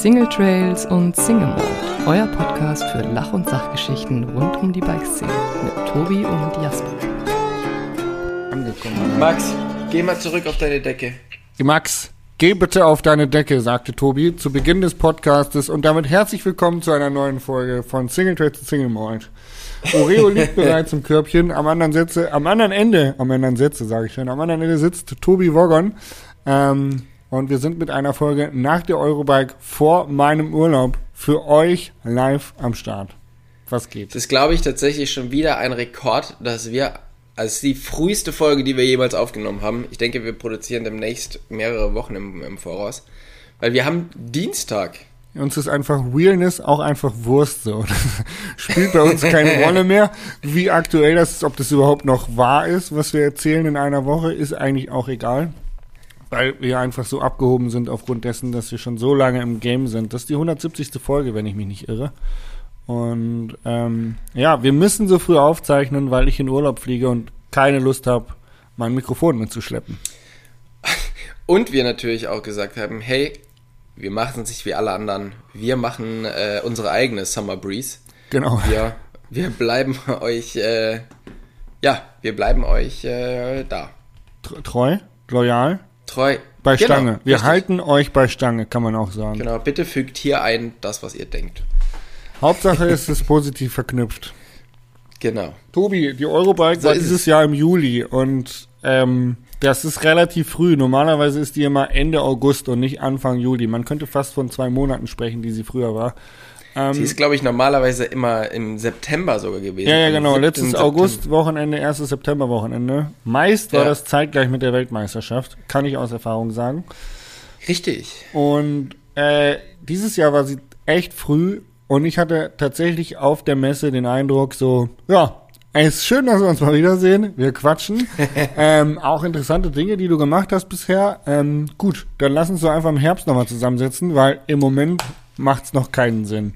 Single Trails und Single Mode, euer Podcast für Lach- und Sachgeschichten rund um die Bikeszene mit Tobi und Jasper. Angekommen. Max, geh mal zurück auf deine Decke. Max, geh bitte auf deine Decke, sagte Tobi zu Beginn des Podcastes und damit herzlich willkommen zu einer neuen Folge von Single Trails und Single Mode. Oreo liegt bereits im Körbchen. Am anderen Sätze, am anderen Ende, am anderen Sätze sage ich schon, am anderen Ende sitzt Tobi Woggon. Ähm, und wir sind mit einer Folge nach der Eurobike vor meinem Urlaub für euch live am Start. Was geht? Das ist, glaube ich, tatsächlich schon wieder ein Rekord, dass wir als die früheste Folge, die wir jemals aufgenommen haben. Ich denke, wir produzieren demnächst mehrere Wochen im, im Voraus. Weil wir haben Dienstag. Uns ist einfach Realness auch einfach Wurst so. Das spielt bei uns keine Rolle mehr. Wie aktuell das ist, ob das überhaupt noch wahr ist, was wir erzählen in einer Woche, ist eigentlich auch egal. Weil wir einfach so abgehoben sind aufgrund dessen, dass wir schon so lange im Game sind. Das ist die 170. Folge, wenn ich mich nicht irre. Und ähm, ja, wir müssen so früh aufzeichnen, weil ich in Urlaub fliege und keine Lust habe, mein Mikrofon mitzuschleppen. Und wir natürlich auch gesagt haben, hey, wir machen es nicht wie alle anderen. Wir machen äh, unsere eigene Summer Breeze. Genau. Wir, wir bleiben euch, äh, ja, wir bleiben euch äh, da. Treu, loyal, Treu. bei Genau, Stange. Wir richtig. halten euch bei Stange, kann man auch sagen. Genau, bitte fügt hier ein, das, was ihr denkt. Hauptsache ist es positiv verknüpft. Genau. Tobi, die Eurobike So war ist dieses es. Jahr im Juli und ähm, das ist relativ früh. Normalerweise ist die immer Ende August und nicht Anfang Juli. Man könnte fast von zwei Monaten sprechen, die sie früher war. Ähm, Sie ist, glaube ich, normalerweise immer im September sogar gewesen. ja, ja, genau. 7. Letztes. August-Wochenende, erstes September-Wochenende. Meist war Ja. das zeitgleich mit der Weltmeisterschaft, kann ich aus Erfahrung sagen. Richtig. Und äh, dieses Jahr war sie echt früh und ich hatte tatsächlich auf der Messe den Eindruck so, ja, es ist schön, dass wir uns mal wiedersehen. Wir quatschen. ähm, auch interessante Dinge, die du gemacht hast bisher. Ähm, gut, dann lass uns doch einfach im Herbst nochmal zusammensetzen, weil im Moment macht's noch keinen Sinn.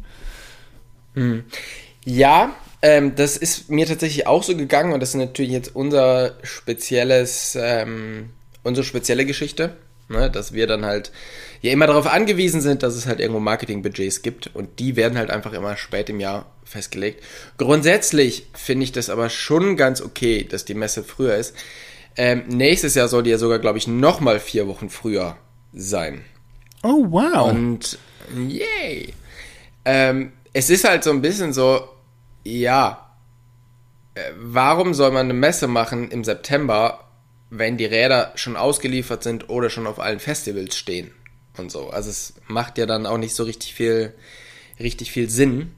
Ja, ähm, das ist mir tatsächlich auch so gegangen und das ist natürlich jetzt unser spezielles, ähm, unsere spezielle Geschichte, ne, dass wir dann halt ja immer darauf angewiesen sind, dass es halt irgendwo Marketingbudgets gibt und die werden halt einfach immer spät im Jahr festgelegt. Grundsätzlich finde ich das aber schon ganz okay, dass die Messe früher ist. Ähm, nächstes Jahr soll die ja sogar, glaube ich, noch mal vier Wochen früher sein. Oh, wow. Und yay. Ähm, es ist halt so ein bisschen so, ja, äh, warum soll man eine Messe machen im September, wenn die Räder schon ausgeliefert sind oder schon auf allen Festivals stehen und so. Also es macht ja dann auch nicht so richtig viel, richtig viel Sinn.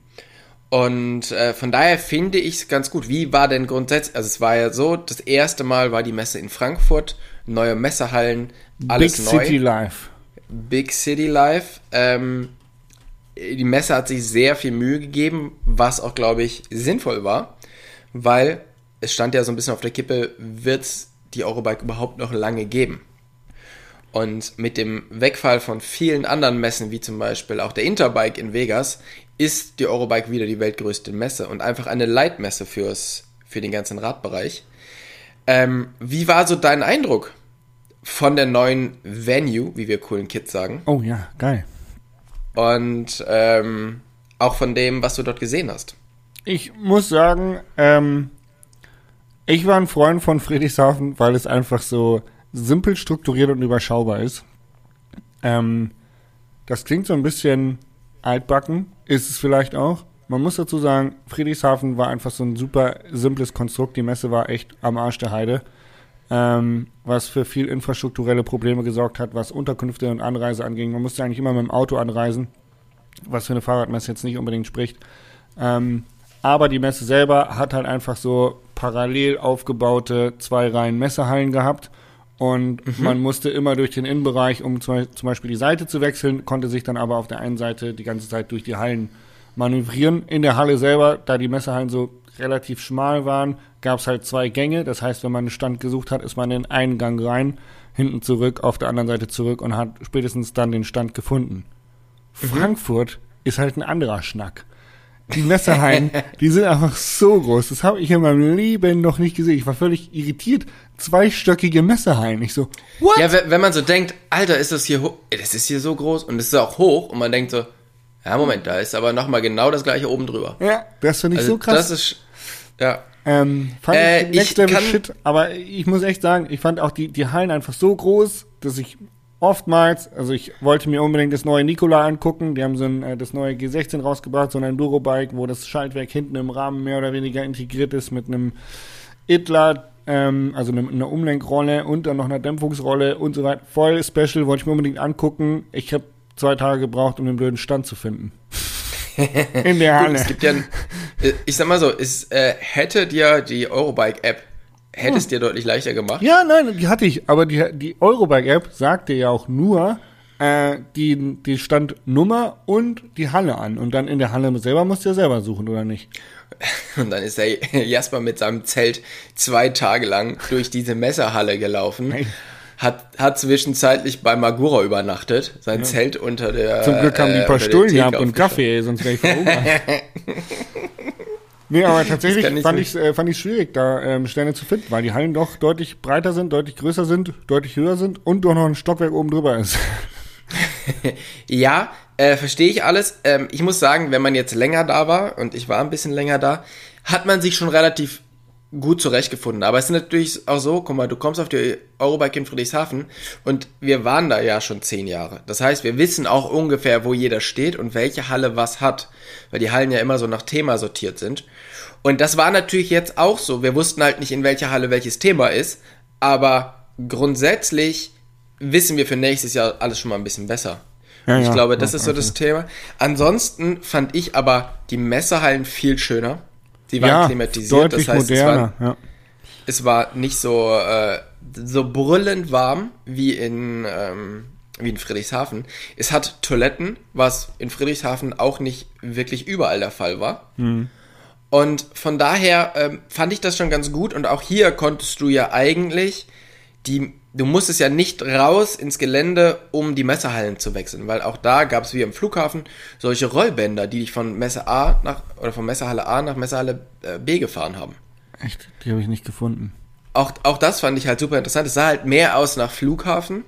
Und äh, von daher finde ich es ganz gut. Wie war denn grundsätzlich, also es war ja so, das erste Mal war die Messe in Frankfurt, neue Messehallen, Big alles neu. City Life. Big City Life. Ähm, die Messe hat sich sehr viel Mühe gegeben, was auch, glaube ich, sinnvoll war, weil es stand ja so ein bisschen auf der Kippe, wird es die Eurobike überhaupt noch lange geben? Und mit dem Wegfall von vielen anderen Messen, wie zum Beispiel auch der Interbike in Vegas, ist die Eurobike wieder die weltgrößte Messe und einfach eine Leitmesse fürs, für den ganzen Radbereich. Ähm, wie war so dein Eindruck von der neuen Venue, wie wir coolen Kids sagen? Oh ja, geil. Und ähm, auch von dem, was du dort gesehen hast. Ich muss sagen, ähm, ich war ein Freund von Friedrichshafen, weil es einfach so simpel strukturiert und überschaubar ist. Ähm, das klingt so ein bisschen altbacken, ist es vielleicht auch. Man muss dazu sagen, Friedrichshafen war einfach so ein super simples Konstrukt. Die Messe war echt am Arsch der Heide, ähm, was für viel infrastrukturelle Probleme gesorgt hat, was Unterkünfte und Anreise anging. Man musste eigentlich immer mit dem Auto anreisen, was für eine Fahrradmesse jetzt nicht unbedingt spricht. Ähm, aber die Messe selber hat halt einfach so parallel aufgebaute zwei Reihen Messehallen gehabt. Und man musste immer durch den Innenbereich, um zum Beispiel die Seite zu wechseln, konnte sich dann aber auf der einen Seite die ganze Zeit durch die Hallen manövrieren. In der Halle selber, da die Messehallen so relativ schmal waren, gab es halt zwei Gänge. Das heißt, wenn man einen Stand gesucht hat, ist man in einen Gang rein, hinten zurück, auf der anderen Seite zurück und hat spätestens dann den Stand gefunden. Frankfurt ist halt ein anderer Schnack. Die Messerhallen, die sind einfach so groß. Das habe ich in meinem Leben noch nicht gesehen. Ich war völlig irritiert. Zweistöckige Messerhallen. Ich so, what? Ja, wenn man so denkt, Alter, ist das hier hoch, das ist hier so groß und es ist auch hoch und man denkt so, ja, Moment, da ist aber nochmal genau das gleiche oben drüber. Ja, das finde ich also, so krass. Das ist, ja. Ähm, fand äh, ich Next Level Shit, aber ich muss echt sagen, ich fand auch die, die Hallen einfach so groß, dass ich oftmals, also ich wollte mir unbedingt das neue Nikola angucken, die haben so ein, äh, das neue G16 rausgebracht, so ein Enduro-Bike, wo das Schaltwerk hinten im Rahmen mehr oder weniger integriert ist mit einem Idler, ähm, also eine, eine Umlenkrolle und dann noch einer Dämpfungsrolle und so weiter. Voll special, wollte ich mir unbedingt angucken. Ich habe zwei Tage gebraucht, um den blöden Stand zu finden. In der Halle. Es gibt ja, ein, ich sag mal so, es äh, hätte dir die Eurobike-App hätte es hm. dir deutlich leichter gemacht. Ja, nein, die hatte ich, aber die, die Eurobike-App sagte ja auch nur äh, die, die Standnummer und die Halle an. Und dann in der Halle selber musst du ja selber suchen, oder nicht? Und dann ist der Jasper mit seinem Zelt zwei Tage lang durch diese Messerhalle gelaufen. Hat, hat zwischenzeitlich bei Magura übernachtet, sein ja. Zelt unter der. Zum Glück haben die ein äh, paar Stullen gehabt und Kaffee, sonst wäre ich verhungert. Nee, aber tatsächlich fand ich es äh, fand schwierig, da ähm, Sterne zu finden, weil die Hallen doch deutlich breiter sind, deutlich größer sind, deutlich höher sind und doch noch ein Stockwerk oben drüber ist. ja, äh, verstehe ich alles. Ähm, ich muss sagen, wenn man jetzt länger da war, und ich war ein bisschen länger da, hat man sich schon relativ gut zurechtgefunden. Aber es ist natürlich auch so, guck mal, du kommst auf die Eurobike in Friedrichshafen und wir waren da ja schon zehn Jahre. Das heißt, wir wissen auch ungefähr, wo jeder steht und welche Halle was hat, weil die Hallen ja immer so nach Thema sortiert sind. Und das war natürlich jetzt auch so. Wir wussten halt nicht, in welcher Halle welches Thema ist, aber grundsätzlich wissen wir für nächstes Jahr alles schon mal ein bisschen besser. Ja, ich ja, glaube, das ja, ist so okay. das Thema. Ansonsten fand ich aber die Messehallen viel schöner. Die waren klimatisiert, das heißt, moderner, es, war, es war nicht so, äh, so brüllend warm wie in, ähm, wie in Friedrichshafen. Es hat Toiletten, was in Friedrichshafen auch nicht wirklich überall der Fall war. Mhm. Und von daher ähm, fand ich das schon ganz gut. Und auch hier konntest du ja eigentlich die, du musstest ja nicht raus ins Gelände, um die Messehallen zu wechseln, weil auch da gab es wie im Flughafen solche Rollbänder, die dich von Messe A nach oder von Messehalle A nach Messehalle äh, B gefahren haben. Echt? Die habe ich nicht gefunden. Auch, auch das fand ich halt super interessant. Es sah halt mehr aus nach Flughafen.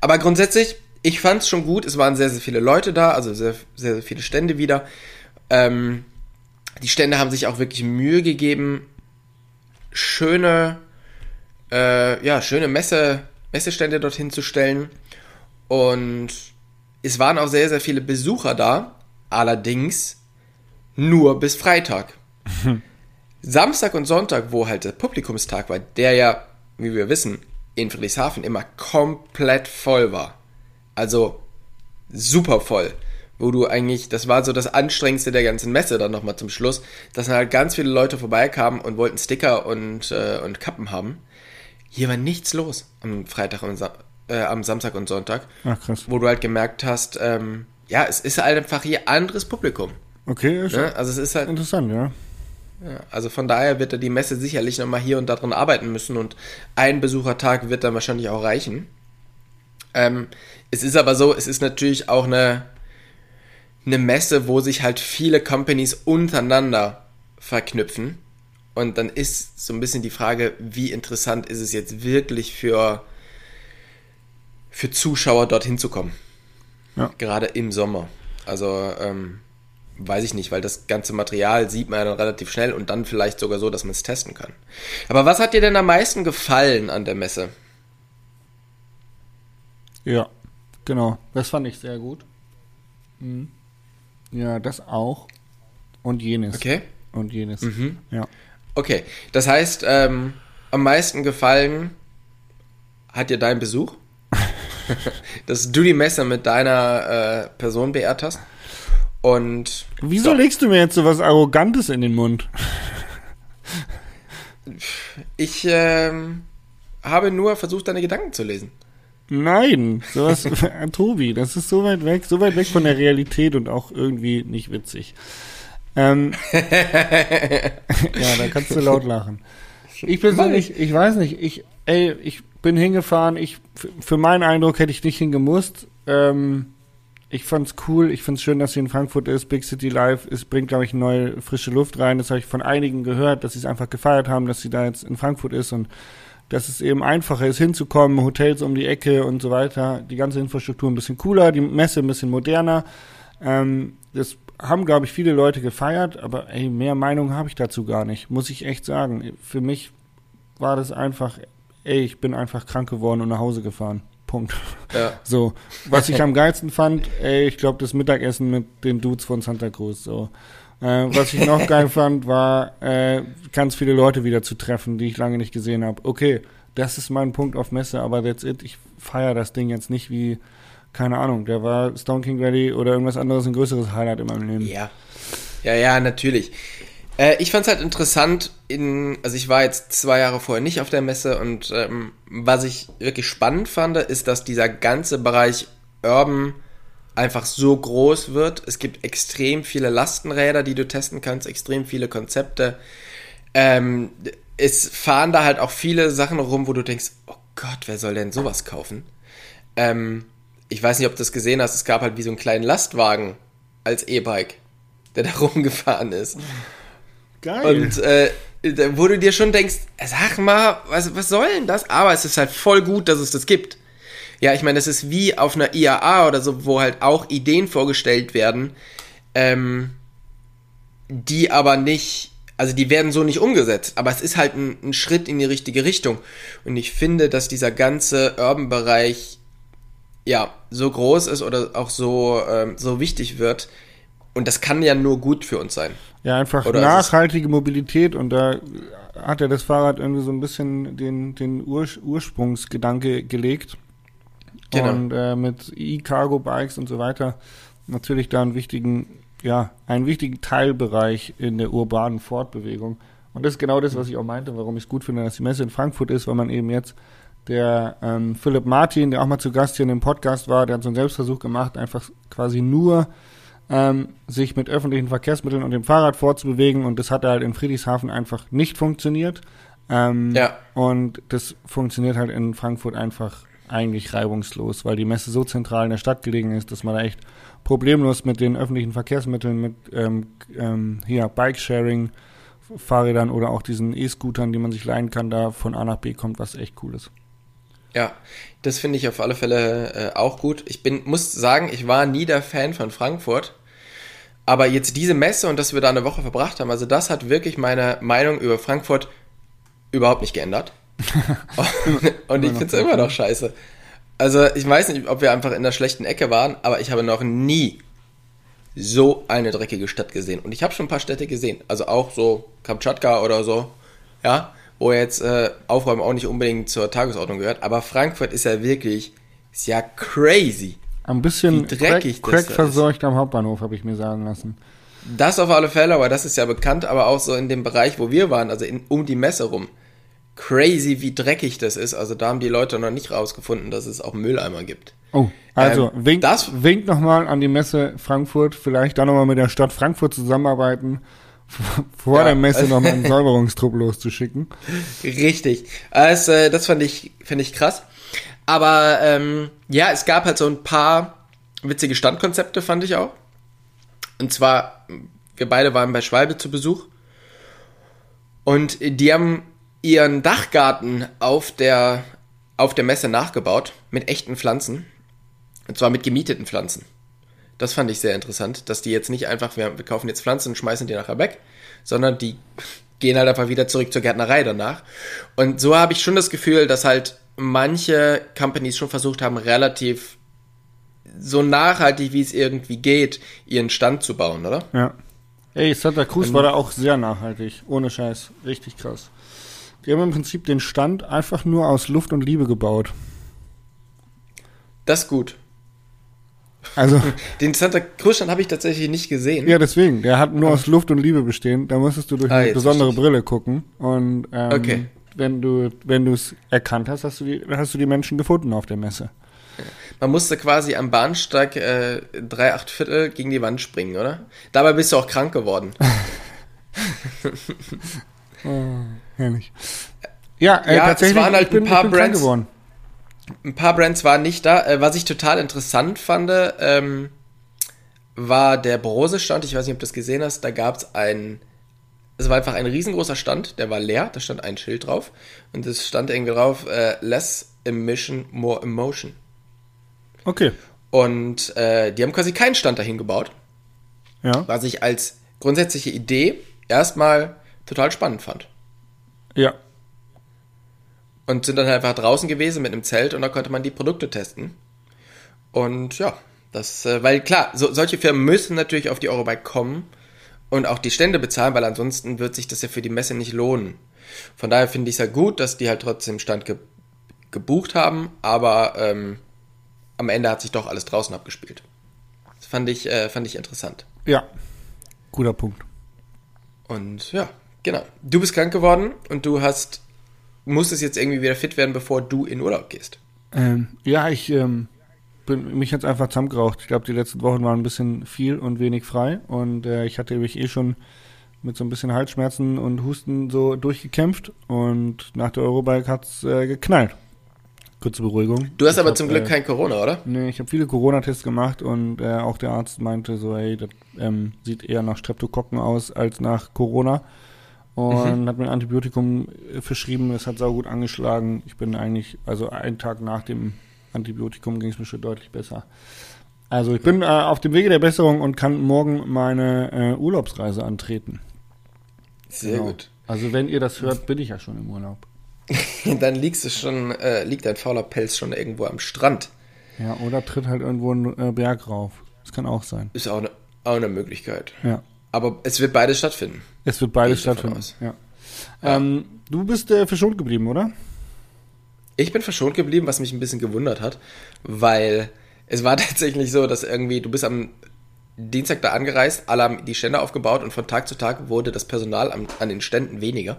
Aber grundsätzlich, ich fand es schon gut. Es waren sehr, sehr viele Leute da, also sehr, sehr, sehr viele Stände wieder. Ähm, die Stände haben sich auch wirklich Mühe gegeben, schöne, äh, ja, schöne Messe, Messestände dorthin zu stellen. Und es waren auch sehr, sehr viele Besucher da. Allerdings nur bis Freitag. Samstag und Sonntag, wo halt der Publikumstag war, der ja, wie wir wissen, in Friedrichshafen immer komplett voll war. Also super voll. Wo du eigentlich, das war so das Anstrengendste der ganzen Messe dann nochmal zum Schluss, dass dann halt ganz viele Leute vorbeikamen und wollten Sticker und, äh, und Kappen haben. Hier war nichts los am Freitag und Sa äh, am Samstag und Sonntag. Ach krass. Wo du halt gemerkt hast, ähm, ja, es ist halt einfach hier anderes Publikum. Okay, ist ne? also es ist halt interessant, ja. ja. Also von daher wird da die Messe sicherlich nochmal hier und da drin arbeiten müssen und ein Besuchertag wird dann wahrscheinlich auch reichen. Ähm, es ist aber so, es ist natürlich auch eine, eine Messe, wo sich halt viele Companies untereinander verknüpfen. Und dann ist so ein bisschen die Frage, wie interessant ist es jetzt wirklich für, für Zuschauer dorthin zu kommen. Ja. Gerade im Sommer. Also, ähm, weiß ich nicht, weil das ganze Material sieht man ja dann relativ schnell und dann vielleicht sogar so, dass man es testen kann. Aber was hat dir denn am meisten gefallen an der Messe? Ja, genau. Das fand ich sehr gut. Mhm. Ja, das auch. Und jenes. Okay. Und jenes. Mhm. Ja. Okay, das heißt, ähm, am meisten gefallen hat dir dein Besuch? Dass du die Messe mit deiner äh, Person beehrt hast? Und. Wieso so. legst du mir jetzt so was Arrogantes in den Mund? Ich ähm, habe nur versucht, deine Gedanken zu lesen. Nein, sowas, Tobi, das ist so weit weg, so weit weg von der Realität und auch irgendwie nicht witzig. Ähm, ja, da kannst du laut lachen. Ich persönlich, ich weiß nicht, ich, ey, ich bin hingefahren, ich, für meinen Eindruck hätte ich nicht hingemusst, ähm, ich fand's cool, ich find's schön, dass sie in Frankfurt ist, Big City Live, es bringt, glaube ich, neue frische Luft rein. Das habe ich von einigen gehört, dass sie es einfach gefeiert haben, dass sie da jetzt in Frankfurt ist und dass es eben einfacher ist, hinzukommen, Hotels um die Ecke und so weiter. Die ganze Infrastruktur ein bisschen cooler, die Messe ein bisschen moderner. Ähm, das haben, glaube ich, viele Leute gefeiert, aber ey, mehr Meinung habe ich dazu gar nicht, muss ich echt sagen. Für mich war das einfach, ey, ich bin einfach krank geworden und nach Hause gefahren. Punkt. Ja. So, was ich am geilsten fand, ey, ich glaube, das Mittagessen mit den Dudes von Santa Cruz. So. Äh, was ich noch geil fand, war äh, ganz viele Leute wieder zu treffen, die ich lange nicht gesehen habe. Okay, das ist mein Punkt auf Messe, aber that's it. Ich feiere das Ding jetzt nicht wie, keine Ahnung, der war Stone King Ready oder irgendwas anderes, ein größeres Highlight in meinem Leben. Ja. Ja, ja, natürlich. Äh, ich fand es halt interessant, in, also ich war jetzt zwei Jahre vorher nicht auf der Messe und ähm, was ich wirklich spannend fand, ist, dass dieser ganze Bereich Urban einfach so groß wird. Es gibt extrem viele Lastenräder, die du testen kannst, extrem viele Konzepte. Ähm, es fahren da halt auch viele Sachen rum, wo du denkst, oh Gott, wer soll denn sowas kaufen? Ähm, ich weiß nicht, ob du das gesehen hast, es gab halt wie so einen kleinen Lastwagen als E-Bike, der da rumgefahren ist. Geil. Und äh, wo du dir schon denkst, sag mal, was, was soll denn das? Aber es ist halt voll gut, dass es das gibt. Ja, ich meine, das ist wie auf einer IAA oder so, wo halt auch Ideen vorgestellt werden, ähm, die aber nicht, also die werden so nicht umgesetzt, aber es ist halt ein, ein Schritt in die richtige Richtung. Und ich finde, dass dieser ganze Urban-Bereich ja so groß ist oder auch so, ähm, so wichtig wird. Und das kann ja nur gut für uns sein. Ja, einfach Oder nachhaltige Mobilität und da hat ja das Fahrrad irgendwie so ein bisschen den, den Ur Ursprungsgedanke gelegt. Genau. Und äh, mit E-Cargo-Bikes und so weiter natürlich da einen wichtigen, ja, einen wichtigen Teilbereich in der urbanen Fortbewegung. Und das ist genau das, was ich auch meinte, warum ich es gut finde, dass die Messe in Frankfurt ist, weil man eben jetzt der ähm, Philipp Martin, der auch mal zu Gast hier in dem Podcast war, der hat so einen Selbstversuch gemacht, einfach quasi nur ähm, sich mit öffentlichen Verkehrsmitteln und dem Fahrrad fortzubewegen und das hat halt in Friedrichshafen einfach nicht funktioniert. Ähm, Ja. Und das funktioniert halt in Frankfurt einfach eigentlich reibungslos, weil die Messe so zentral in der Stadt gelegen ist, dass man da echt problemlos mit den öffentlichen Verkehrsmitteln, mit ähm, ähm, hier Bike-Sharing, Fahrrädern oder auch diesen E-Scootern, die man sich leihen kann, da von A nach B kommt, was echt cool ist. Ja, das finde ich auf alle Fälle äh, auch gut. Ich bin, muss sagen, ich war nie der Fan von Frankfurt. Aber jetzt diese Messe und dass wir da eine Woche verbracht haben, also das hat wirklich meine Meinung über Frankfurt überhaupt nicht geändert. und ich finde es immer noch scheiße. Also ich weiß nicht, ob wir einfach in der schlechten Ecke waren, aber ich habe noch nie so eine dreckige Stadt gesehen. Und ich habe schon ein paar Städte gesehen. Also auch so Kamtschatka oder so. Ja, wo jetzt äh, Aufräumen auch nicht unbedingt zur Tagesordnung gehört. Aber Frankfurt ist ja wirklich, ist ja crazy. Ein bisschen Wie dreckig Crack, das Crack verseucht am Hauptbahnhof, habe ich mir sagen lassen. Das auf alle Fälle, aber das ist ja bekannt, aber auch so in dem Bereich, wo wir waren, also in, um die Messe rum. Crazy, wie dreckig das ist. Also da haben die Leute noch nicht rausgefunden, dass es auch Mülleimer gibt. Oh, also Ähm, winkt, das- winkt nochmal an die Messe Frankfurt, vielleicht dann nochmal mit der Stadt Frankfurt zusammenarbeiten, vor Ja, der Messe also- nochmal einen Säuberungstrupp loszuschicken. Richtig. Das, äh, das fand ich, finde ich krass. Aber ähm, ja, es gab halt so ein paar witzige Standkonzepte, fand ich auch. Und zwar, wir beide waren bei Schwalbe zu Besuch. Und die haben ihren Dachgarten auf der, auf der Messe nachgebaut mit echten Pflanzen. Und zwar mit gemieteten Pflanzen. Das fand ich sehr interessant, dass die jetzt nicht einfach, wir, wir kaufen jetzt Pflanzen und schmeißen die nachher weg, sondern die gehen halt einfach wieder zurück zur Gärtnerei danach. Und so habe ich schon das Gefühl, dass halt manche Companies schon versucht haben, relativ so nachhaltig, wie es irgendwie geht, ihren Stand zu bauen, oder? Ja. Ey, Santa Cruz Ähm, war da auch sehr nachhaltig. Ohne Scheiß. Richtig krass. Die haben im Prinzip den Stand einfach nur aus Luft und Liebe gebaut. Das ist gut. Also, Den Santa Cruz Stand habe ich tatsächlich nicht gesehen. ja, deswegen. Der hat nur aus Luft und Liebe bestehen. Da musstest du durch Ah, eine besondere Brille gucken. Und ähm, Okay. wenn du wenn du es erkannt hast, hast du die hast du die Menschen gefunden auf der Messe. Man musste quasi am Bahnsteig äh, drei, acht Viertel gegen die Wand springen, oder? Dabei bist du auch krank geworden. Herrlich. Ja, äh, Ja, es tatsächlich. waren halt bin, ein paar Brands. geworden. Ein paar Brands waren nicht da. Äh, was ich total interessant fand, ähm, war der Brose-Stand. Ich weiß nicht, ob du das gesehen hast. Da gab es ein. Es war einfach ein riesengroßer Stand, der war leer, da stand ein Schild drauf. Und es stand irgendwie drauf, äh, less emission, more emotion. Okay. Und äh, die haben quasi keinen Stand dahin gebaut, Ja. was ich als grundsätzliche Idee erstmal total spannend fand. Ja. Und sind dann halt einfach draußen gewesen mit einem Zelt und da konnte man die Produkte testen. Und ja, das, äh, weil klar, so, solche Firmen müssen natürlich auf die Eurobike kommen und auch die Stände bezahlen, weil ansonsten wird sich das ja für die Messe nicht lohnen. Von daher finde ich es ja gut, dass die halt trotzdem Stand ge gebucht haben, aber ähm, am Ende hat sich doch alles draußen abgespielt. Das fand ich, äh, fand ich interessant. Ja. Guter Punkt. Und ja, genau. Du bist krank geworden und du hast, musstest jetzt irgendwie wieder fit werden, bevor du in Urlaub gehst. Ähm, ja, ich ähm, bin mich jetzt einfach zusammengeraucht. Ich glaube, die letzten Wochen waren ein bisschen viel und wenig frei und äh, ich hatte mich eh schon mit so ein bisschen Halsschmerzen und Husten so durchgekämpft und nach der Eurobike hat's äh, geknallt. Kurze Beruhigung. Du hast Ich aber hab, zum Glück äh, kein Corona, oder? Nee, ich habe viele Corona-Tests gemacht und äh, auch der Arzt meinte so, hey, das ähm, sieht eher nach Streptokokken aus als nach Corona. Und hat mir ein Antibiotikum äh, verschrieben, es hat saugut angeschlagen. Ich bin eigentlich, also einen Tag nach dem Antibiotikum ging es mir schon deutlich besser. Also ich bin äh, auf dem Wege der Besserung und kann morgen meine äh, Urlaubsreise antreten. Sehr Genau. gut. Also wenn ihr das hört, bin ich ja schon im Urlaub. Dann liegst du schon, äh, liegt dein fauler Pelz schon irgendwo am Strand. Ja, oder tritt halt irgendwo einen äh, Berg rauf. Das kann auch sein. Ist auch eine, auch eine Möglichkeit. Ja. Aber es wird beides stattfinden. Es wird beides stattfinden. Ja. Ähm, du bist äh, verschont geblieben, oder? Ich bin verschont geblieben, was mich ein bisschen gewundert hat, weil es war tatsächlich so, dass irgendwie, du bist am Dienstag da angereist, alle haben die Stände aufgebaut und von Tag zu Tag wurde das Personal am, an den Ständen weniger.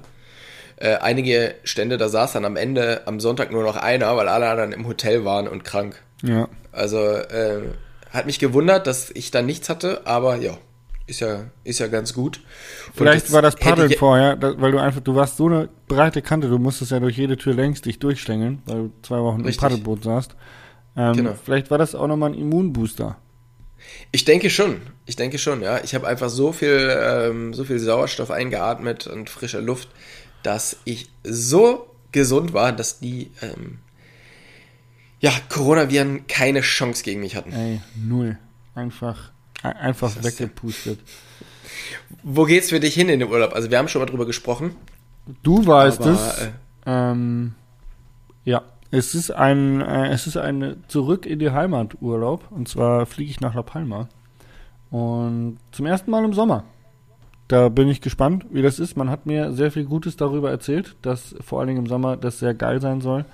Äh, einige Stände, da saß dann am Ende am Sonntag nur noch einer, weil alle anderen im Hotel waren und krank. Ja. Also äh, hat mich gewundert, dass ich da nichts hatte, aber ja, ist ja, ist ja ganz gut. Vielleicht war das Paddeln vorher, weil du einfach, du warst so eine breite Kante, du musstest ja durch jede Tür längs dich durchstängeln, weil du zwei Wochen Richtig. im Paddelboot saßt. Ähm, Genau. Vielleicht war das auch nochmal ein Immunbooster. Ich denke schon. Ich denke schon, ja. Ich habe einfach so viel, ähm, so viel Sauerstoff eingeatmet und frische Luft, dass ich so gesund war, dass die ähm, ja, Coronaviren keine Chance gegen mich hatten. Ey, null. Einfach, ein- einfach weggepustet. Wo geht's für dich hin in den Urlaub? Also wir haben schon mal drüber gesprochen. Du weißt aber, es. äh, Ähm, ja, es ist ein, äh, es ist ein Zurück in die Heimat Urlaub. Und zwar fliege ich nach La Palma. Und zum ersten Mal im Sommer. Da bin ich gespannt, wie das ist. Man hat mir sehr viel Gutes darüber erzählt, dass vor allen Dingen im Sommer das sehr geil sein soll.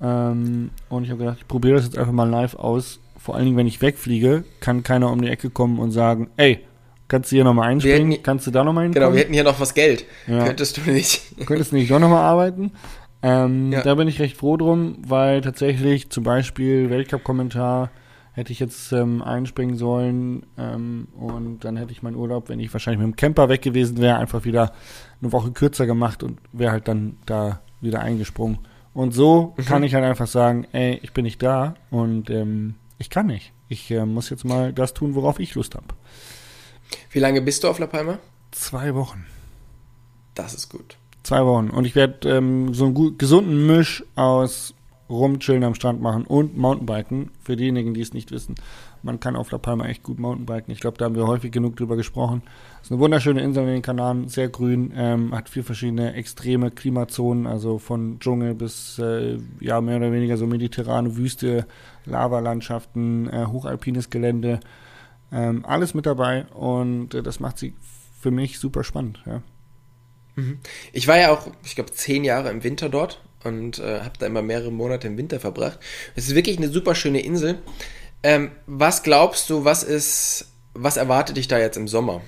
Ähm, und ich habe gedacht, ich probiere das jetzt einfach mal live aus. Vor allen Dingen, wenn ich wegfliege, kann keiner um die Ecke kommen und sagen, ey, kannst du hier nochmal einspringen? hätten- kannst du da nochmal hinkommen? genau, wir hätten hier noch was Geld. Ja. Könntest du nicht. könntest nicht doch nochmal arbeiten. Ähm, Ja. Da bin ich recht froh drum, weil tatsächlich zum Beispiel Weltcup-Kommentar hätte ich jetzt ähm, einspringen sollen ähm, und dann hätte ich meinen Urlaub, wenn ich wahrscheinlich mit dem Camper weg gewesen wäre, einfach wieder eine Woche kürzer gemacht und wäre halt dann da wieder eingesprungen. Und so Mhm. kann ich halt einfach sagen, ey, ich bin nicht da und ähm, ich kann nicht. Ich äh, muss jetzt mal das tun, worauf ich Lust habe. Wie lange bist du auf La Palma? Zwei Wochen. Das ist gut. Zwei Wochen. Und ich werde ähm, so einen gut, gesunden Misch aus rumchillen am Strand machen und Mountainbiken. Für diejenigen, die es nicht wissen. Man kann auf La Palma echt gut Mountainbiken. Ich glaube, da haben wir häufig genug drüber gesprochen. Es ist eine wunderschöne Insel in den Kanaren, sehr grün, ähm, hat vier verschiedene extreme Klimazonen, also von Dschungel bis äh, ja mehr oder weniger so mediterrane Wüste, Lavalandschaften, äh, hochalpines Gelände, ähm, alles mit dabei und äh, das macht sie für mich super spannend. Ja. Ich war ja auch, ich glaube, zehn Jahre im Winter dort und äh, habe da immer mehrere Monate im Winter verbracht. Es ist wirklich eine super schöne Insel. Ähm, was glaubst du, was ist, was erwartet dich da jetzt im Sommer?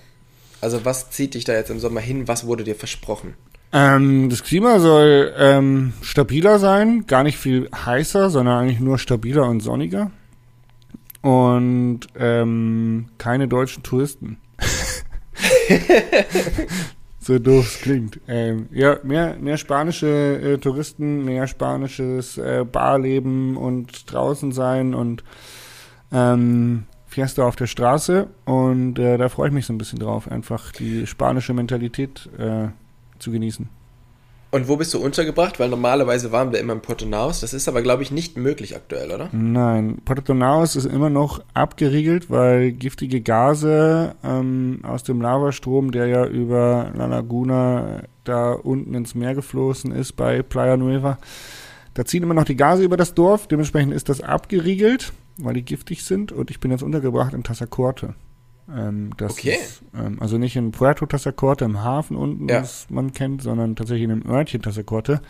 Also was zieht dich da jetzt im Sommer hin? Was wurde dir versprochen? Ähm, das Klima soll ähm, stabiler sein, gar nicht viel heißer, sondern eigentlich nur stabiler und sonniger. Und ähm, keine deutschen Touristen. so doof es klingt. Ähm, ja, mehr, mehr spanische äh, Touristen, mehr spanisches äh, Barleben und draußen sein und ähm, Fiesta auf der Straße und äh, da freue ich mich so ein bisschen drauf, einfach die spanische Mentalität äh, zu genießen. Und wo bist du untergebracht? Weil normalerweise waren wir immer in Portonaus. Das ist aber, glaube ich, nicht möglich aktuell, oder? Nein, Portonaus ist immer noch abgeriegelt, weil giftige Gase ähm, aus dem Lavastrom, der ja über La Laguna da unten ins Meer geflossen ist bei Playa Nueva, da ziehen immer noch die Gase über das Dorf. Dementsprechend ist das abgeriegelt, weil die giftig sind. Und ich bin jetzt untergebracht in Tassacorte. Ähm, das Okay. Ist, ähm, also nicht in Puerto Tassacorte im Hafen unten, Ja. was man kennt, sondern tatsächlich in einem Örtchen Tassacorte.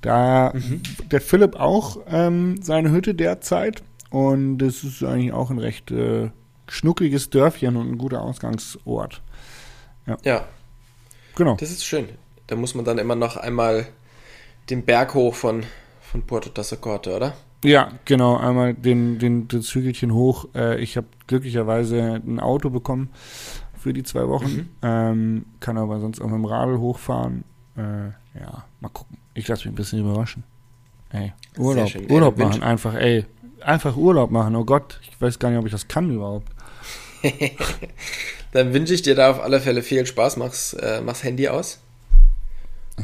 Da Mhm. der Philipp auch ähm, seine Hütte derzeit und es ist eigentlich auch ein recht äh, schnuckliges Dörfchen und ein guter Ausgangsort. Ja, Genau. das ist schön. Da muss man dann immer noch einmal den Berg hoch von, von Puerto Tassacorte, oder? Ja, genau. Einmal den, den, das Hügelchen hoch. Äh, ich habe glücklicherweise ein Auto bekommen für die zwei Wochen. Mhm. Ähm, kann aber sonst auch mit dem Radl hochfahren. Äh, ja, mal gucken. Ich lasse mich ein bisschen überraschen. Ey, Urlaub, schön. Urlaub machen, einfach, ey, einfach Urlaub machen. Oh Gott, ich weiß gar nicht, ob ich das kann überhaupt. Dann wünsche ich dir da auf alle Fälle viel Spaß. Mach's, äh, mach's Handy aus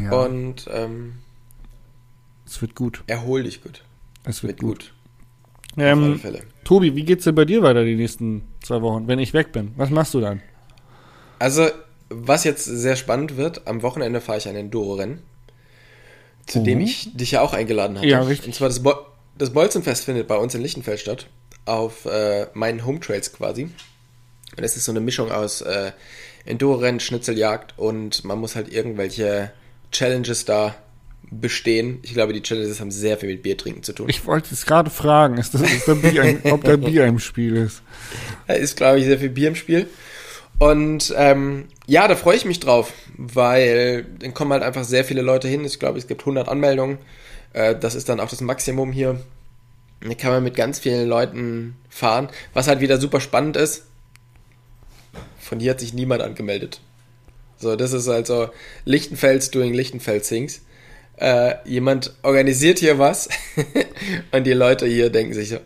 Ja, und ähm, es wird gut. erhol dich gut. Es wird Wird gut. gut. Auf alle Ähm, Fälle. Tobi, wie geht's denn bei dir weiter die nächsten zwei Wochen, wenn ich weg bin? Was machst du dann? Also, was jetzt sehr spannend wird, am Wochenende fahre ich ein Enduro-Rennen, zu Mhm. dem ich dich ja auch eingeladen hatte. Ja, richtig. Und zwar das, Bo das Bolzenfest findet bei uns in Lichtenfeld statt, auf äh, meinen Home Trails quasi. Und es ist so eine Mischung aus äh, Enduro-Rennen, Schnitzeljagd und man muss halt irgendwelche Challenges da bestehen. Ich glaube, die Challenges haben sehr viel mit Bier trinken zu tun. Ich wollte es gerade fragen, ist das, ist da Bier ob da Bier im Spiel ist. Da ist, glaube ich, sehr viel Bier im Spiel. Und ähm, ja, da freue ich mich drauf, weil dann kommen halt einfach sehr viele Leute hin. Ich glaube, es gibt 100 Anmeldungen. Äh, das ist dann auch das Maximum hier. Da kann man mit ganz vielen Leuten fahren. Was halt wieder super spannend ist, von hier hat sich niemand angemeldet. So, das ist also Lichtenfels doing Lichtenfels things. Äh, jemand organisiert hier was und die Leute hier denken sich so,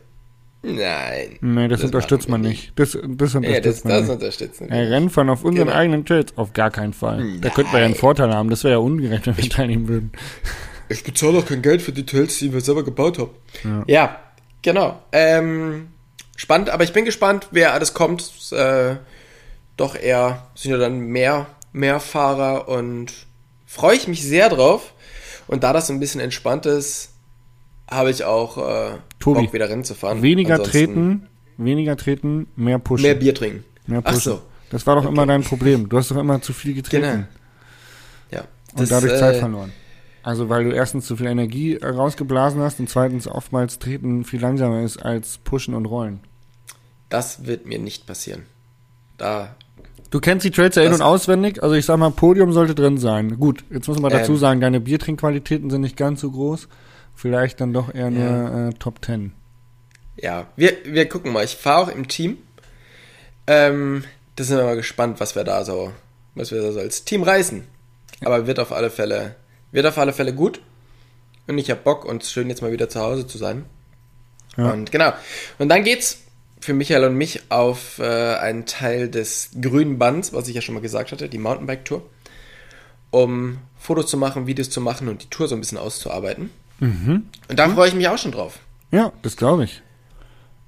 nein. Nee, das, Das unterstützt man wir nicht. Das, das unterstützt Ja, das, man das nicht. unterstützen Ey, Rennfahren auf unseren Genau. eigenen Trails? Auf gar keinen Fall. Da könnten wir ja einen Nein. Vorteil haben. Das wäre ja ungerecht, wenn wir teilnehmen würden. Ich bezahle auch kein Geld für die Trails, die wir selber gebaut haben. Ja. Ja, genau. Ähm, spannend, aber ich bin gespannt, wer alles kommt. Äh, doch eher sind ja dann mehr, mehr Fahrer und freue ich mich sehr drauf. Und da das so ein bisschen entspannt ist, habe ich auch äh, Tobi, Bock, wieder Rennen zu fahren. Weniger Ansonsten treten, weniger treten, mehr pushen. Mehr Bier trinken. Mehr Ach pushen. so. Das war doch immer dein Problem. Du hast doch immer zu viel getreten Genau. Ja. und Das, dadurch äh, Zeit verloren. Also weil du erstens zu viel Energie rausgeblasen hast und zweitens oftmals Treten viel langsamer ist als Pushen und Rollen. Das wird mir nicht passieren. Da Du kennst die Trails ja in- und auswendig. Also ich sag mal, Podium sollte drin sein. Gut, jetzt muss man dazu Ähm. sagen, deine Biertrinkqualitäten sind nicht ganz so groß. Vielleicht dann doch eher nur äh, Top 10. Ja, wir, wir gucken mal. Ich fahre auch im Team. Ähm, da sind wir mal gespannt, was wir da so, was wir da so als Team reißen. Aber wird auf alle Fälle, wird auf alle Fälle gut. Und ich hab Bock und schön jetzt mal wieder zu Hause zu sein. Ja. Und genau. Und dann geht's für Michael und mich auf äh, einen Teil des grünen Bands, was ich ja schon mal gesagt hatte, die Mountainbike-Tour, um Fotos zu machen, Videos zu machen und die Tour so ein bisschen auszuarbeiten. Mhm. Und da freue ich mich auch schon drauf. Ja, das glaube ich.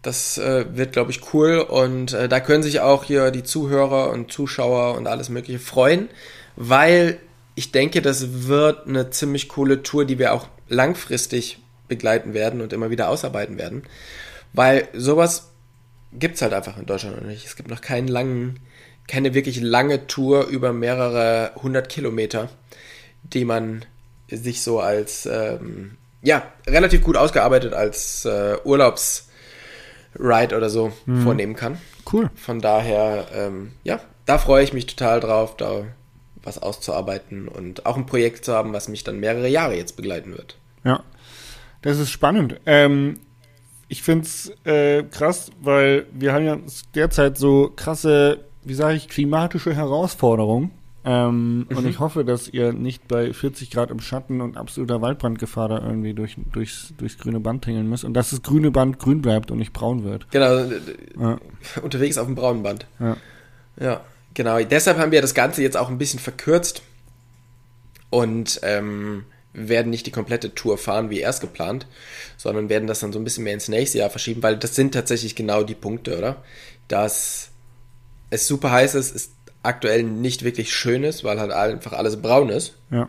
Das äh, wird, glaube ich, cool und äh, da können sich auch hier die Zuhörer und Zuschauer und alles Mögliche freuen, weil ich denke, das wird eine ziemlich coole Tour, die wir auch langfristig begleiten werden und immer wieder ausarbeiten werden, weil sowas gibt's halt einfach in Deutschland noch nicht. Es gibt noch keinen langen, keine wirklich lange Tour über mehrere hundert Kilometer, die man sich so als ähm, ja relativ gut ausgearbeitet als äh, Urlaubs Ride oder so vornehmen kann. Cool. Von daher, ähm, ja, da freue ich mich total drauf, da was auszuarbeiten und auch ein Projekt zu haben, was mich dann mehrere Jahre jetzt begleiten wird. Ja, das ist spannend. Ähm, ich find's äh, krass, weil wir haben ja derzeit so krasse, wie sage ich, klimatische Herausforderungen. Ähm, mhm. Und ich hoffe, dass ihr nicht bei 40 Grad im Schatten und absoluter Waldbrandgefahr da irgendwie durch, durchs, durchs grüne Band tingeln müsst und dass das grüne Band grün bleibt und nicht braun wird. Genau, ja. unterwegs auf dem braunen Band. Ja. ja, genau. Deshalb haben wir das Ganze jetzt auch ein bisschen verkürzt und ähm, werden nicht die komplette Tour fahren wie erst geplant, sondern werden das dann so ein bisschen mehr ins nächste Jahr verschieben, weil das sind tatsächlich genau die Punkte, oder? Dass es super heiß ist, ist aktuell nicht wirklich schön ist, weil halt einfach alles braun ist. Ja.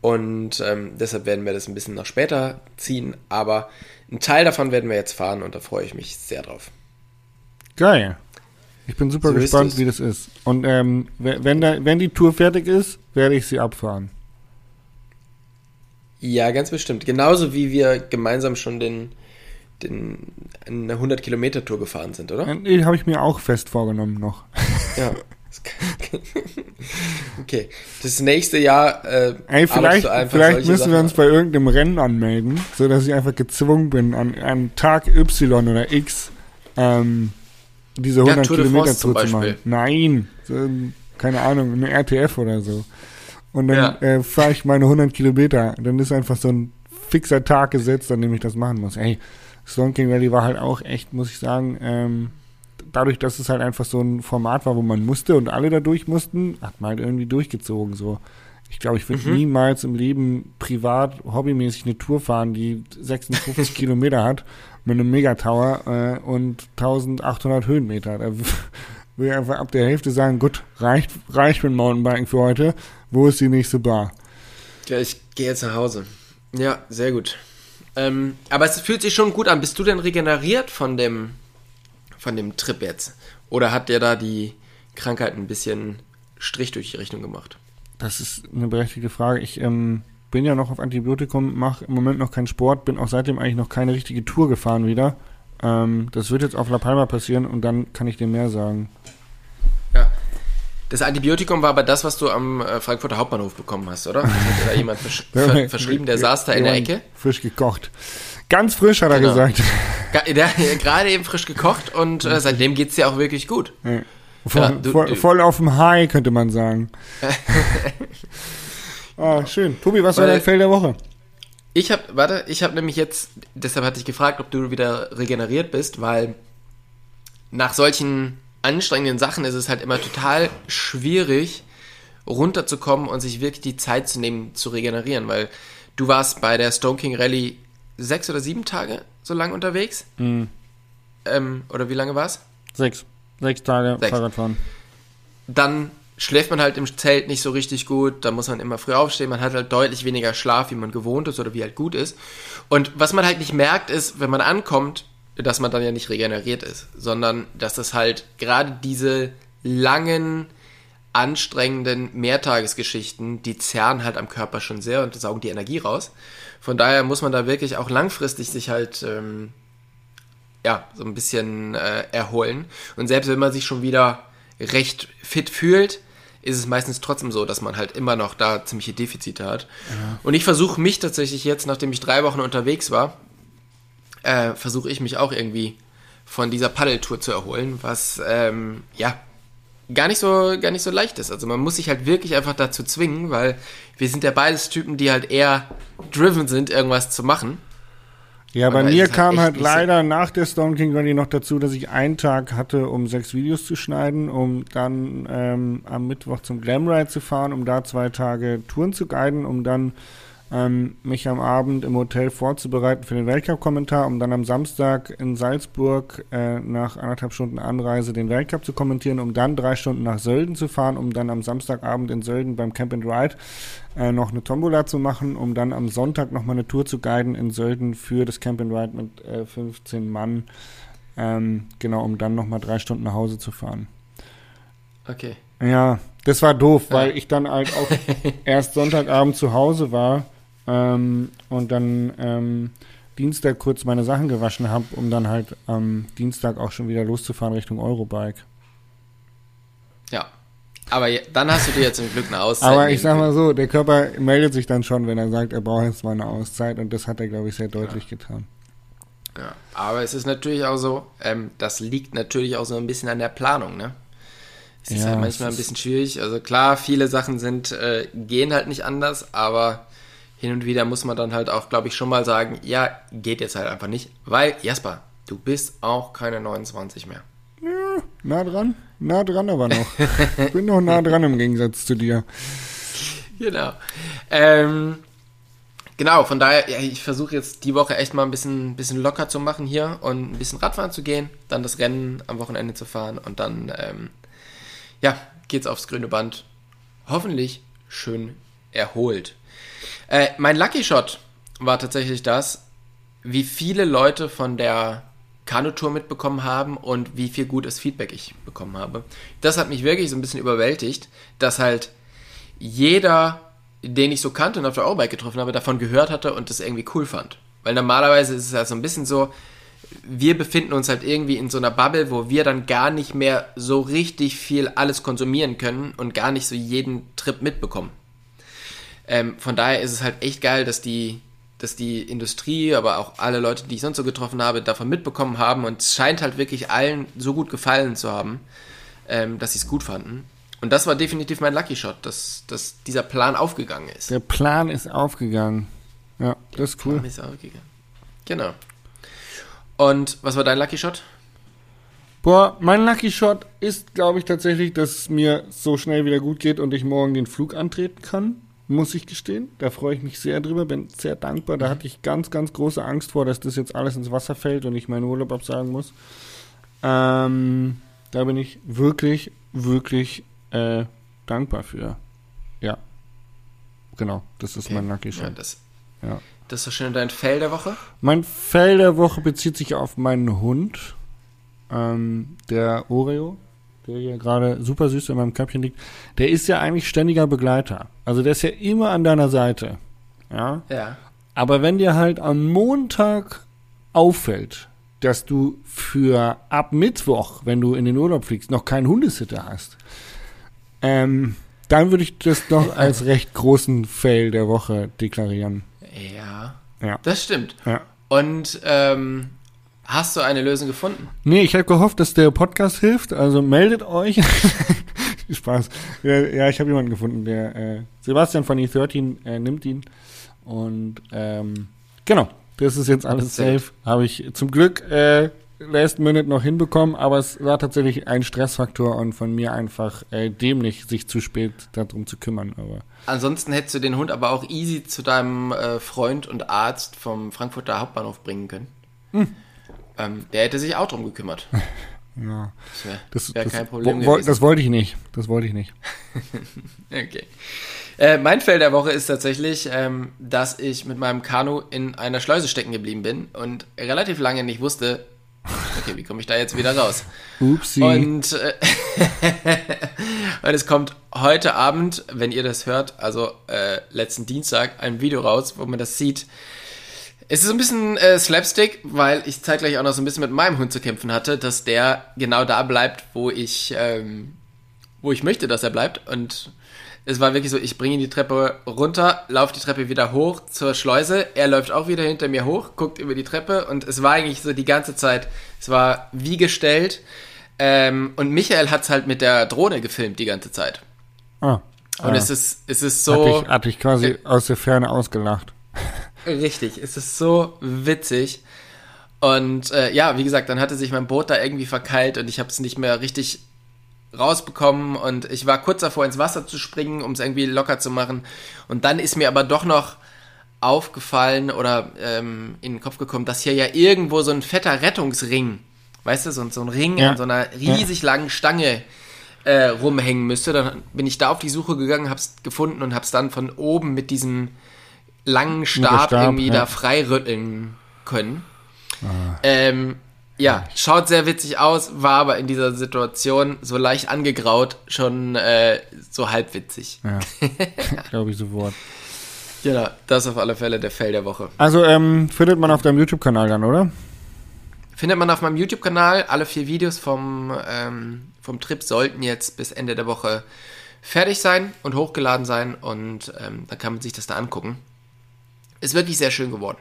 Und ähm, deshalb werden wir das ein bisschen nach später ziehen, aber einen Teil davon werden wir jetzt fahren und da freue ich mich sehr drauf. Geil. Ich bin super so gespannt, wie das ist. Und ähm, wenn, da, wenn die Tour fertig ist, werde ich sie abfahren. Ja, ganz bestimmt. Genauso wie wir gemeinsam schon den, den eine 100 Kilometer Tour gefahren sind, oder? Den habe ich mir auch fest vorgenommen noch. Ja. okay. Das nächste Jahr. Äh, Ey, vielleicht, vielleicht müssen Sachen wir uns bei irgendeinem Rennen anmelden, sodass ich einfach gezwungen bin, an, an Tag Y oder X ähm, diese 100 ja, Kilometer Tour zu machen. Nein, so, keine Ahnung, eine RTF oder so. Und dann ja. äh, fahre ich meine 100 Kilometer. Dann ist einfach so ein fixer Tag gesetzt, an dem ich das machen muss. Ey, Stone King Rally war halt auch echt, muss ich sagen, ähm, dadurch, dass es halt einfach so ein Format war, wo man musste und alle da durch mussten, hat man halt irgendwie durchgezogen. So, ich glaube, ich würde mhm. niemals im Leben privat, hobbymäßig eine Tour fahren, die 56 Kilometer hat mit einem Megatower äh, und 1800 Höhenmeter. Da will ich einfach ab der Hälfte sagen, gut, reicht, reicht mit Mountainbiken für heute. Wo ist die nächste Bar? Ja, ich gehe jetzt nach Hause. Ja, sehr gut. Ähm, aber es fühlt sich schon gut an. Bist du denn regeneriert von dem, von dem Trip jetzt? Oder hat der da die Krankheit ein bisschen Strich durch die Richtung gemacht? Das ist eine berechtigte Frage. Ich ähm, bin ja noch auf Antibiotikum, mache im Moment noch keinen Sport, bin auch seitdem eigentlich noch keine richtige Tour gefahren wieder. Ähm, das wird jetzt auf La Palma passieren und dann kann ich dir mehr sagen. Ja. Das Antibiotikum war aber das, was du am äh, Frankfurter Hauptbahnhof bekommen hast, oder? Das hat da jemand versch ver verschrieben, der saß da in der Ecke. Frisch gekocht. Ganz frisch, hat genau. er gesagt. Der, Gerade eben frisch gekocht und äh, seitdem geht es dir auch wirklich gut. Ja. Voll, ja, du, voll, voll, auf dem High, könnte man sagen. ah, schön. Tobi, was war dein Feld der Woche? Ich habe, warte, ich habe nämlich jetzt, deshalb hatte ich gefragt, ob du wieder regeneriert bist, weil nach solchen anstrengenden Sachen ist es halt immer total schwierig, runterzukommen und sich wirklich die Zeit zu nehmen, zu regenerieren, weil du warst bei der Stone King Rally sechs oder sieben Tage so lang unterwegs. Mhm. Ähm, oder wie lange war es? Sechs. Sechs Tage Sechs. Fahrradfahren. Dann schläft man halt im Zelt nicht so richtig gut, da muss man immer früh aufstehen, man hat halt deutlich weniger Schlaf, wie man gewohnt ist oder wie halt gut ist. Und was man halt nicht merkt, ist, wenn man ankommt, dass man dann ja nicht regeneriert ist, sondern dass das halt gerade diese langen, anstrengenden Mehrtagesgeschichten, die zerren halt am Körper schon sehr und saugen die Energie raus. Von daher muss man da wirklich auch langfristig sich halt ähm, ja so ein bisschen äh, erholen. Und selbst wenn man sich schon wieder recht fit fühlt, ist es meistens trotzdem so, dass man halt immer noch da ziemliche Defizite hat. Ja. Und ich versuche mich tatsächlich jetzt, nachdem ich drei Wochen unterwegs war, äh, versuche ich mich auch irgendwie von dieser Paddeltour zu erholen, was ähm, ja gar nicht so gar nicht so leicht ist. Also man muss sich halt wirklich einfach dazu zwingen, weil wir sind ja beides Typen, die halt eher driven sind, irgendwas zu machen. Ja, bei mir halt kam halt leider so nach der Stone King Rally noch dazu, dass ich einen Tag hatte, um sechs Videos zu schneiden, um dann ähm, am Mittwoch zum Glamride zu fahren, um da zwei Tage Touren zu guiden, um dann ähm, mich am Abend im Hotel vorzubereiten für den Weltcup-Kommentar, um dann am Samstag in Salzburg äh, nach anderthalb Stunden Anreise den Weltcup zu kommentieren, um dann drei Stunden nach Sölden zu fahren, um dann am Samstagabend in Sölden beim Camp and Ride äh, noch eine Tombola zu machen, um dann am Sonntag nochmal eine Tour zu guiden in Sölden für das Camp and Ride mit äh, 15 Mann. Ähm, genau, um dann nochmal drei Stunden nach Hause zu fahren. Okay. Ja, das war doof, weil ich dann halt auch erst Sonntagabend zu Hause war ähm, und dann ähm, Dienstag kurz meine Sachen gewaschen habe, um dann halt am Dienstag auch schon wieder loszufahren Richtung Eurobike. Ja. Aber dann hast du dir jetzt zum Glück eine Auszeit. Aber ich sag mal so, der Körper meldet sich dann schon, wenn er sagt, er braucht jetzt mal eine Auszeit und das hat er, glaube ich, sehr deutlich ja. getan. Ja, aber es ist natürlich auch so, ähm, das liegt natürlich auch so ein bisschen an der Planung, ne? Es ist Ja, halt es manchmal ein ist- bisschen schwierig. Also klar, viele Sachen sind, äh, gehen halt nicht anders, aber hin und wieder muss man dann halt auch, glaube ich, schon mal sagen, ja, geht jetzt halt einfach nicht. Weil, Jasper, du bist auch keine 29 mehr. Nah dran? Nah dran aber noch. Bin noch nah dran im Gegensatz zu dir. Genau. Ähm, genau, von daher, ja, ich versuche jetzt die Woche echt mal ein bisschen, bisschen locker zu machen hier und ein bisschen Radfahren zu gehen, dann das Rennen am Wochenende zu fahren und dann, ähm, ja, geht's aufs grüne Band. Hoffentlich schön erholt. Äh, mein Lucky Shot war tatsächlich das, wie viele Leute von der Kanutour mitbekommen haben und wie viel gutes Feedback ich bekommen habe. Das hat mich wirklich so ein bisschen überwältigt, dass halt jeder, den ich so kannte und auf der Eurobike getroffen habe, davon gehört hatte und das irgendwie cool fand. Weil normalerweise ist es halt so ein bisschen so, wir befinden uns halt irgendwie in so einer Bubble, wo wir dann gar nicht mehr so richtig viel alles konsumieren können und gar nicht so jeden Trip mitbekommen. Ähm, von daher ist es halt echt geil, dass die, dass die Industrie, aber auch alle Leute, die ich sonst so getroffen habe, davon mitbekommen haben und es scheint halt wirklich allen so gut gefallen zu haben, ähm, dass sie es gut fanden. Und das war definitiv mein Lucky Shot, dass, dass dieser Plan aufgegangen ist. Der Plan ist aufgegangen. Ja, das ist cool. Plan ist aufgegangen. Genau. Und was war dein Lucky Shot? Boah, mein Lucky Shot ist, glaube ich, tatsächlich, dass es mir so schnell wieder gut geht und ich morgen den Flug antreten kann. Muss ich gestehen. Da freue ich mich sehr drüber, bin sehr dankbar. Da hatte ich ganz, ganz große Angst vor, dass das jetzt alles ins Wasser fällt und ich meinen Urlaub absagen muss. Ähm, da bin ich wirklich, wirklich äh, dankbar für. Ja. Genau, das ist mein Lucky Ja, Shot. das, Ja. das ist doch schön dein Fell der Woche. Mein Fell der Woche bezieht sich auf meinen Hund, ähm, der Oreo, der hier gerade super süß in meinem Köpfchen liegt. Der ist ja eigentlich ständiger Begleiter. Also der ist ja immer an deiner Seite. Ja. Ja. Aber wenn dir halt am Montag auffällt, dass du für ab Mittwoch, wenn du in den Urlaub fliegst, noch keinen Hundesitter hast, ähm, dann würde ich das noch als recht großen Fail der Woche deklarieren. Ja. Ja. Das stimmt. Ja. Und ähm, hast du eine Lösung gefunden? Nee, ich habe gehofft, dass der Podcast hilft. Also meldet euch. Spaß. Ja, ich habe jemanden gefunden, der äh, Sebastian von E13 äh, nimmt ihn. Und ähm, genau, das ist jetzt alles safe. Habe ich zum Glück äh, last minute noch hinbekommen, aber es war tatsächlich ein Stressfaktor und von mir einfach äh, dämlich, sich zu spät darum zu kümmern. Aber Ansonsten hättest du den Hund aber auch easy zu deinem äh, Freund und Arzt vom Frankfurter Hauptbahnhof bringen können. Hm. Ähm, der hätte sich auch drum gekümmert. ja, Das wäre das, wär das, kein Problem wo, gewesen. das wollte ich nicht. Das wollte ich nicht. Okay. Äh, mein Fell der Woche ist tatsächlich, ähm, dass ich mit meinem Kanu in einer Schleuse stecken geblieben bin und relativ lange nicht wusste, okay, wie komme ich da jetzt wieder raus? Upsi. Und, äh, und es kommt heute Abend, wenn ihr das hört, also äh, letzten Dienstag, ein Video raus, wo man das sieht. Es ist ein bisschen äh, Slapstick, weil ich zeitgleich auch noch so ein bisschen mit meinem Hund zu kämpfen hatte, dass der genau da bleibt, wo ich, ähm, wo ich möchte, dass er bleibt. Und es war wirklich so, ich bringe ihn die Treppe runter, laufe die Treppe wieder hoch zur Schleuse, er läuft auch wieder hinter mir hoch, guckt über die Treppe und es war eigentlich so die ganze Zeit, es war wie gestellt. Ähm, und Michael hat's halt mit der Drohne gefilmt die ganze Zeit. ah, Und ah. es ist, es ist so. hatte, ich, hatte ich quasi aus der Ferne ausgelacht. Richtig, es ist so witzig. Und äh, ja, wie gesagt, dann hatte sich mein Boot da irgendwie verkeilt und ich habe es nicht mehr richtig rausbekommen und ich war kurz davor ins Wasser zu springen, um es irgendwie locker zu machen. Und dann ist mir aber doch noch aufgefallen oder ähm, in den Kopf gekommen, dass hier ja irgendwo so ein fetter Rettungsring, weißt du, so, so ein Ring Ja. an so einer riesig langen Stange äh, rumhängen müsste. Dann bin ich da auf die Suche gegangen, hab's gefunden und hab's dann von oben mit diesem langen Stab, Stab, irgendwie ja. da freirütteln können. Ähm, ja, schaut sehr witzig aus, war aber in dieser Situation so leicht angegraut, schon äh, so halb witzig. Ja, glaube ich sofort. Genau, das ist auf alle Fälle der Fell der Woche. Also ähm, findet man auf deinem YouTube-Kanal dann, oder? Findet man auf meinem YouTube-Kanal. Alle vier Videos vom, ähm, vom Trip sollten jetzt bis Ende der Woche fertig sein und hochgeladen sein und ähm, dann kann man sich das da angucken. Ist wirklich sehr schön geworden,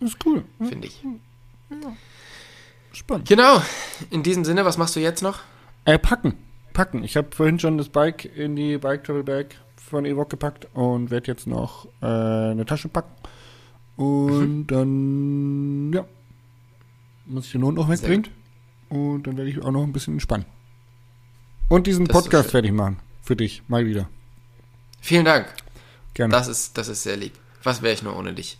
ist cool. finde ich. Spannend. Genau, in diesem Sinne, was machst du jetzt noch? Äh, packen. packen. Ich habe vorhin schon das Bike in die Bike Travel Bag von Evoque gepackt und werde jetzt noch äh, eine Tasche packen. Und dann, ja, muss ich den Hund noch wegbringen. Und dann werde ich auch noch ein bisschen entspannen. Und diesen Das Podcast fertig machen. Für dich, mal wieder. Vielen Dank. Gerne. Das ist, das ist sehr lieb. Was wäre ich nur ohne dich?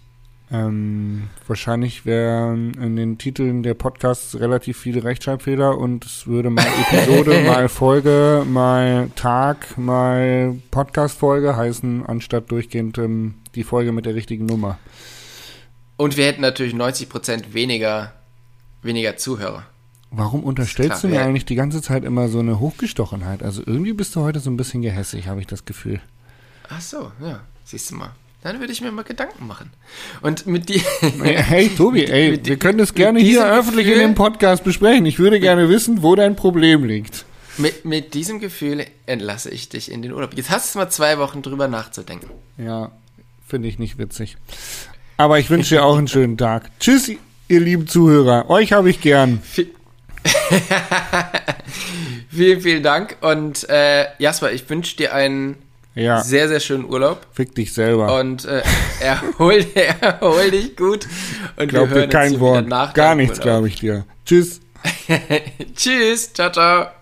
Ähm, wahrscheinlich wären in den Titeln der Podcasts relativ viele Rechtschreibfehler und es würde mal Episode, mal Folge, mal Tag, mal Podcast-Folge heißen, anstatt durchgehend ähm, die Folge mit der richtigen Nummer. Und wir hätten natürlich 90% weniger, weniger Zuhörer. Warum unterstellst klar, du mir ja. eigentlich die ganze Zeit immer so eine Hochgestochenheit? Also irgendwie bist du heute so ein bisschen gehässig, habe ich das Gefühl. Ach so, ja. Siehst du mal. Dann würde ich mir mal Gedanken machen. Und mit dir. Hey, Tobi, ey, Mit- wir können das gerne hier öffentlich in Gefühl- dem Podcast besprechen. Ich würde gerne wissen, wo dein Problem liegt. Mit, mit diesem Gefühl entlasse ich dich in den Urlaub. Jetzt hast du mal zwei Wochen drüber nachzudenken. Ja, finde ich nicht witzig. Aber ich wünsche dir auch einen schönen Tag. Tschüss, ihr lieben Zuhörer. Euch habe ich gern. Vi- vielen, vielen Dank. Und äh, Jasper, ich wünsche dir einen Ja, sehr, sehr schönen Urlaub. fick dich selber. Und äh, erhol, erhol dich gut. Und Glaub wir dir hören uns kein Wort. nach Gar nichts, glaube ich dir. Tschüss. Tschüss. Ciao, ciao.